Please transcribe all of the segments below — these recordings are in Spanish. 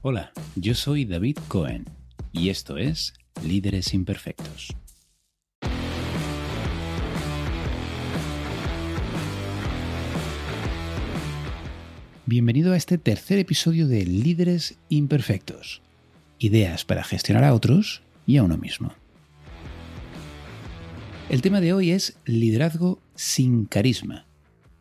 Hola, yo soy David Cohen y esto es Líderes Imperfectos. Bienvenido a este tercer episodio de Líderes Imperfectos. Ideas para gestionar a otros y a uno mismo. El tema de hoy es liderazgo sin carisma.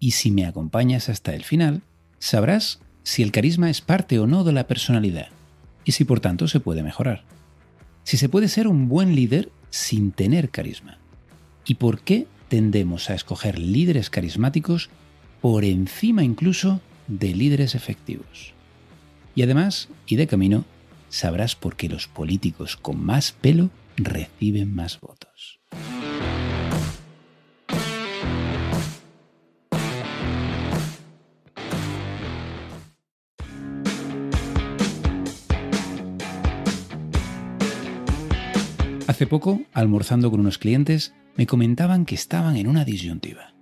Y si me acompañas hasta el final, sabrás si el carisma es parte o no de la personalidad y si por tanto se puede mejorar. Si se puede ser un buen líder sin tener carisma. Y por qué tendemos a escoger líderes carismáticos por encima incluso de líderes efectivos. Y además, y de camino, sabrás por qué los políticos con más pelo reciben más votos. Hace poco, almorzando con unos clientes, me comentaban que estaban en una disyuntiva.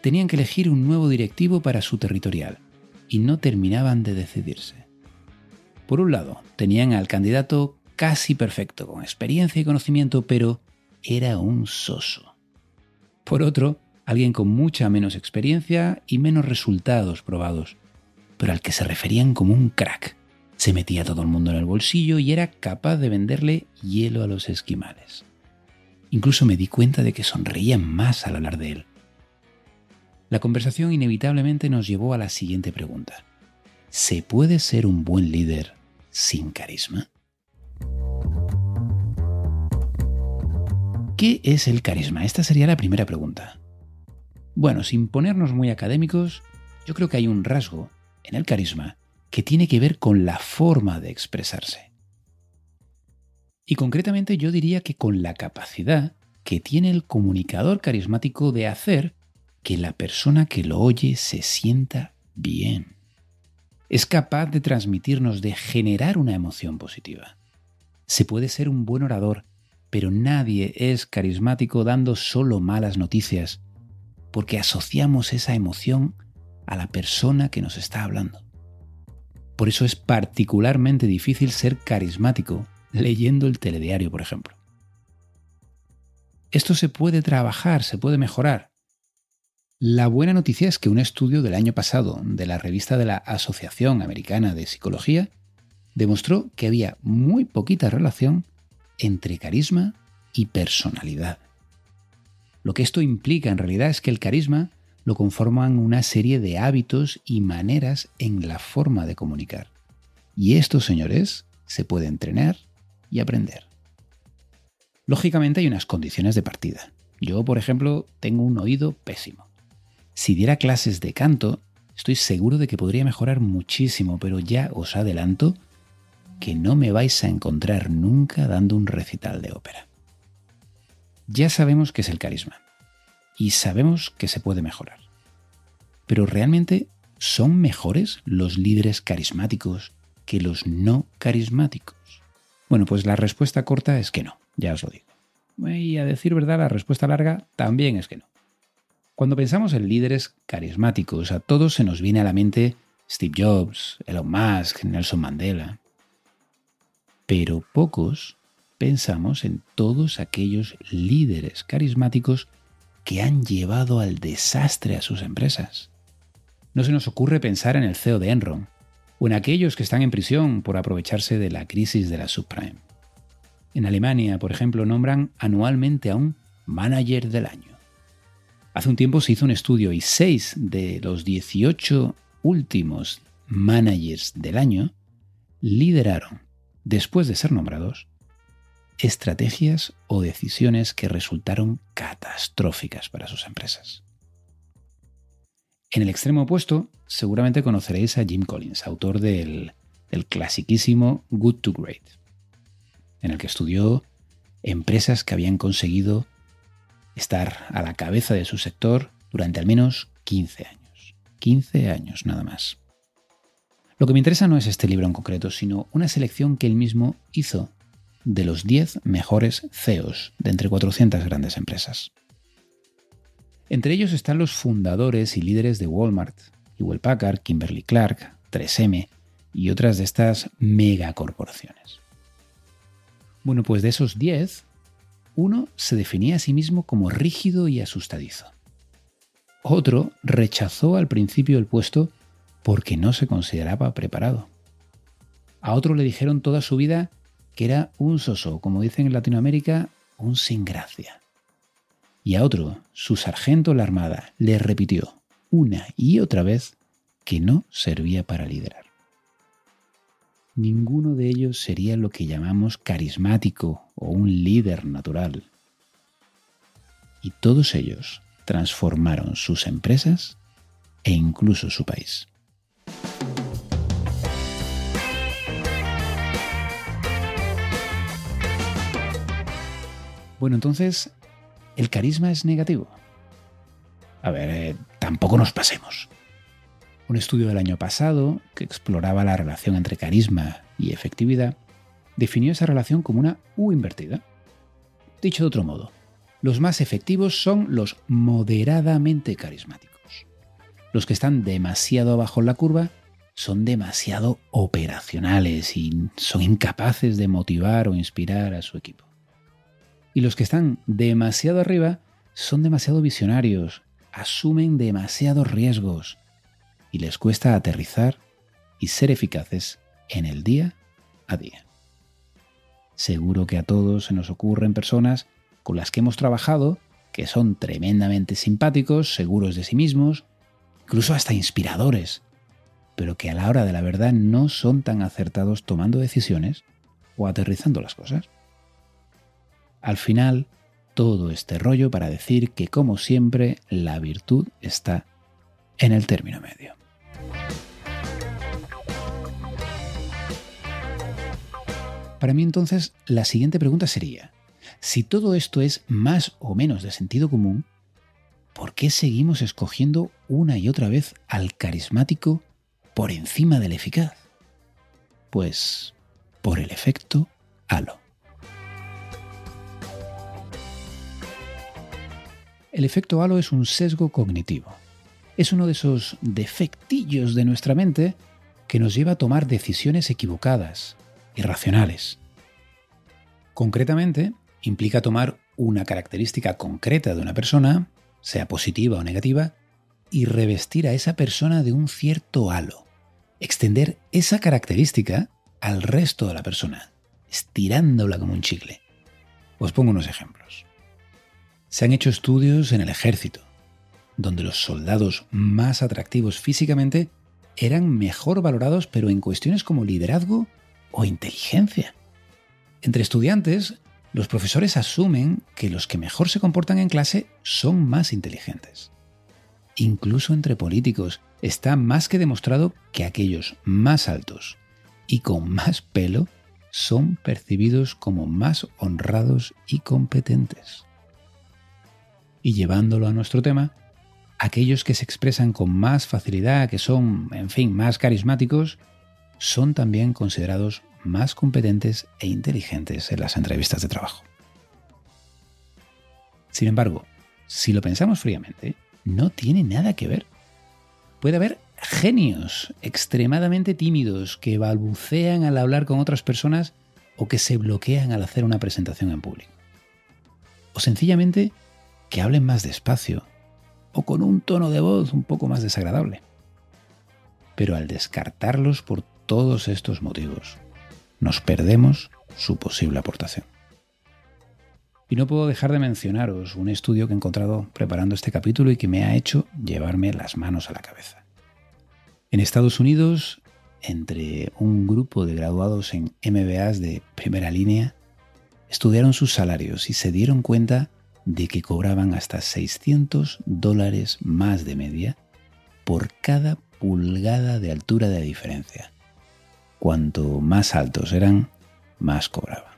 Tenían que elegir un nuevo directivo para su territorial y no terminaban de decidirse. Por un lado, tenían al candidato casi perfecto, con experiencia y conocimiento, pero era un soso. Por otro, alguien con mucha menos experiencia y menos resultados probados, pero al que se referían como un crack, se metía todo el mundo en el bolsillo y era capaz de venderle hielo a los esquimales. Incluso me di cuenta de que sonreían más al hablar de él. La conversación inevitablemente nos llevó a la siguiente pregunta. ¿Se puede ser un buen líder sin carisma? ¿Qué es el carisma? Esta sería la primera pregunta. Bueno, sin ponernos muy académicos, yo creo que hay un rasgo en el carisma que tiene que ver con la forma de expresarse. Y concretamente yo diría que con la capacidad que tiene el comunicador carismático de hacer que la persona que lo oye se sienta bien. Es capaz de transmitirnos, de generar una emoción positiva. Se puede ser un buen orador, pero nadie es carismático dando solo malas noticias, porque asociamos esa emoción a la persona que nos está hablando. Por eso es particularmente difícil ser carismático leyendo el telediario, por ejemplo. Esto se puede trabajar, se puede mejorar. La buena noticia es que un estudio del año pasado de la revista de la Asociación Americana de Psicología demostró que había muy poquita relación entre carisma y personalidad. Lo que esto implica en realidad es que el carisma lo conforman una serie de hábitos y maneras en la forma de comunicar. Y estos, señores, se puede entrenar y aprender. Lógicamente hay unas condiciones de partida. Yo, por ejemplo, tengo un oído pésimo. Si diera clases de canto, estoy seguro de que podría mejorar muchísimo, pero ya os adelanto que no me vais a encontrar nunca dando un recital de ópera. Ya sabemos qué es el carisma y sabemos que se puede mejorar. Pero realmente son mejores los líderes carismáticos que los no carismáticos. Bueno, pues la respuesta corta es que no, ya os lo digo. Y a decir verdad, la respuesta larga también es que no. Cuando pensamos en líderes carismáticos, a todos se nos viene a la mente Steve Jobs, Elon Musk, Nelson Mandela. Pero pocos pensamos en todos aquellos líderes carismáticos que han llevado al desastre a sus empresas. No se nos ocurre pensar en el CEO de Enron o en aquellos que están en prisión por aprovecharse de la crisis de la subprime. En Alemania, por ejemplo, nombran anualmente a un manager del año. Hace un tiempo se hizo un estudio y seis de los 18 últimos managers del año lideraron, después de ser nombrados, estrategias o decisiones que resultaron catastróficas para sus empresas. En el extremo opuesto, seguramente conoceréis a Jim Collins, autor del, clasiquísimo Good to Great, en el que estudió empresas que habían conseguido estar a la cabeza de su sector durante al menos 15 años. 15 años nada más. Lo que me interesa no es este libro en concreto, sino una selección que él mismo hizo de los 10 mejores CEOs de entre 400 grandes empresas. Entre ellos están los fundadores y líderes de Walmart, Ewell Packard, Kimberly Clark, 3M y otras de estas megacorporaciones. Bueno, pues de esos 10, uno se definía a sí mismo como rígido y asustadizo. Otro rechazó al principio el puesto porque no se consideraba preparado. A otro le dijeron toda su vida que era un soso, como dicen en Latinoamérica, un sin gracia. Y a otro, su sargento en la armada, le repitió una y otra vez que no servía para liderar. Ninguno de ellos sería lo que llamamos carismático o un líder natural. Y todos ellos transformaron sus empresas e incluso su país. Bueno, entonces, ¿el carisma es negativo? A ver, eh, tampoco nos pasemos. Un estudio del año pasado, que exploraba la relación entre carisma y efectividad, definió esa relación como una U invertida. Dicho de otro modo, los más efectivos son los moderadamente carismáticos. Los que están demasiado abajo en la curva son demasiado operacionales y son incapaces de motivar o inspirar a su equipo. Y los que están demasiado arriba son demasiado visionarios, asumen demasiados riesgos y les cuesta aterrizar y ser eficaces en el día a día. Seguro que a todos se nos ocurren personas con las que hemos trabajado que son tremendamente simpáticos, seguros de sí mismos, incluso hasta inspiradores, pero que a la hora de la verdad no son tan acertados tomando decisiones o aterrizando las cosas. Al final, todo este rollo para decir que, como siempre, la virtud está en el término medio. Para mí entonces, la siguiente pregunta sería, si todo esto es más o menos de sentido común, ¿por qué seguimos escogiendo una y otra vez al carismático por encima del eficaz? Pues por el efecto halo. El efecto halo es un sesgo cognitivo. Es uno de esos defectillos de nuestra mente que nos lleva a tomar decisiones equivocadas, irracionales. Concretamente, implica tomar una característica concreta de una persona, sea positiva o negativa, y revestir a esa persona de un cierto halo. Extender esa característica al resto de la persona, estirándola como un chicle. Os pongo unos ejemplos. Se han hecho estudios en el ejército, donde los soldados más atractivos físicamente eran mejor valorados, pero en cuestiones como liderazgo o inteligencia. Entre estudiantes, los profesores asumen que los que mejor se comportan en clase son más inteligentes. Incluso entre políticos está más que demostrado que aquellos más altos y con más pelo son percibidos como más honrados y competentes y llevándolo a nuestro tema, aquellos que se expresan con más facilidad, que son, en fin, más carismáticos, son también considerados más competentes e inteligentes en las entrevistas de trabajo. Sin embargo, si lo pensamos fríamente, no tiene nada que ver. Puede haber genios extremadamente tímidos que balbucean al hablar con otras personas o que se bloquean al hacer una presentación en público. O sencillamente que hablen más despacio o con un tono de voz un poco más desagradable. Pero al descartarlos por todos estos motivos, nos perdemos su posible aportación. Y no puedo dejar de mencionaros un estudio que he encontrado preparando este capítulo y que me ha hecho llevarme las manos a la cabeza. En Estados Unidos, entre un grupo de graduados en MBAs de primera línea, estudiaron sus salarios y se dieron cuenta de que cobraban hasta 600 dólares más de media por cada pulgada de altura de diferencia. Cuanto más altos eran, más cobraban.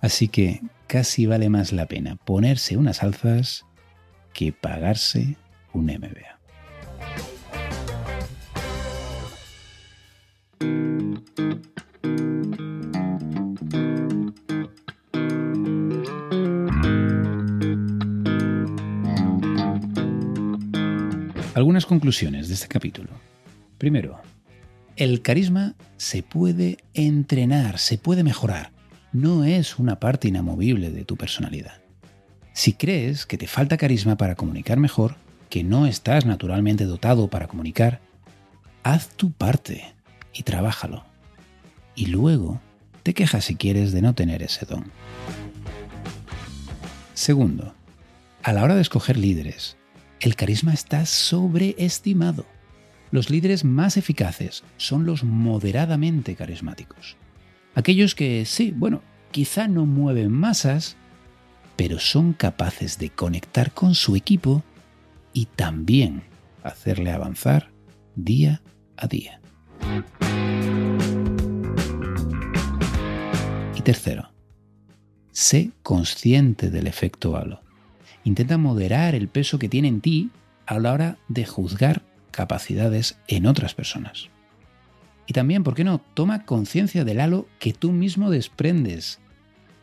Así que casi vale más la pena ponerse unas alzas que pagarse un MBA. Algunas conclusiones de este capítulo. Primero, El carisma se puede entrenar, se puede mejorar. No es una parte inamovible de tu personalidad. Si crees que te falta carisma para comunicar mejor, que no estás naturalmente dotado para comunicar, haz tu parte y trabájalo. Y luego te quejas si quieres de no tener ese don. Segundo, a la hora de escoger líderes, el carisma está sobreestimado. Los líderes más eficaces son los moderadamente carismáticos. Aquellos que, sí, bueno, quizá no mueven masas, pero son capaces de conectar con su equipo y también hacerle avanzar día a día. Y tercero, sé consciente del efecto halo. Intenta moderar el peso que tiene en ti a la hora de juzgar capacidades en otras personas. Y también, ¿por qué no? Toma conciencia del halo que tú mismo desprendes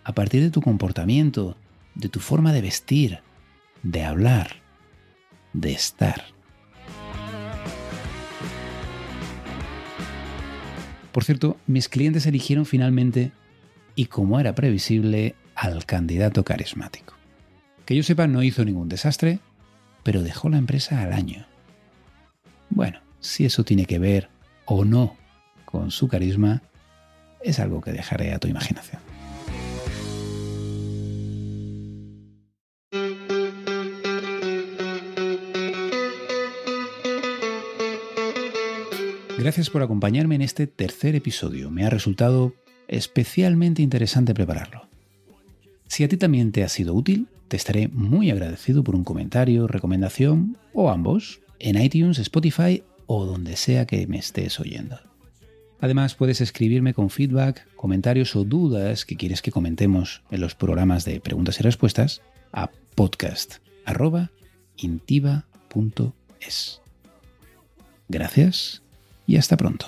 a partir de tu comportamiento, de tu forma de vestir, de hablar, de estar. Por cierto, mis clientes eligieron finalmente, y como era previsible, al candidato carismático. Que yo sepa, no hizo ningún desastre, pero dejó la empresa al año. Bueno, si eso tiene que ver o no con su carisma, es algo que dejaré a tu imaginación. Gracias por acompañarme en este tercer episodio. Me ha resultado especialmente interesante prepararlo. Si a ti también te ha sido útil, te estaré muy agradecido por un comentario, recomendación o ambos en iTunes, Spotify o donde sea que me estés oyendo. Además, puedes escribirme con feedback, comentarios o dudas que quieres que comentemos en los programas de preguntas y respuestas a podcast.intiva.es. Gracias y hasta pronto.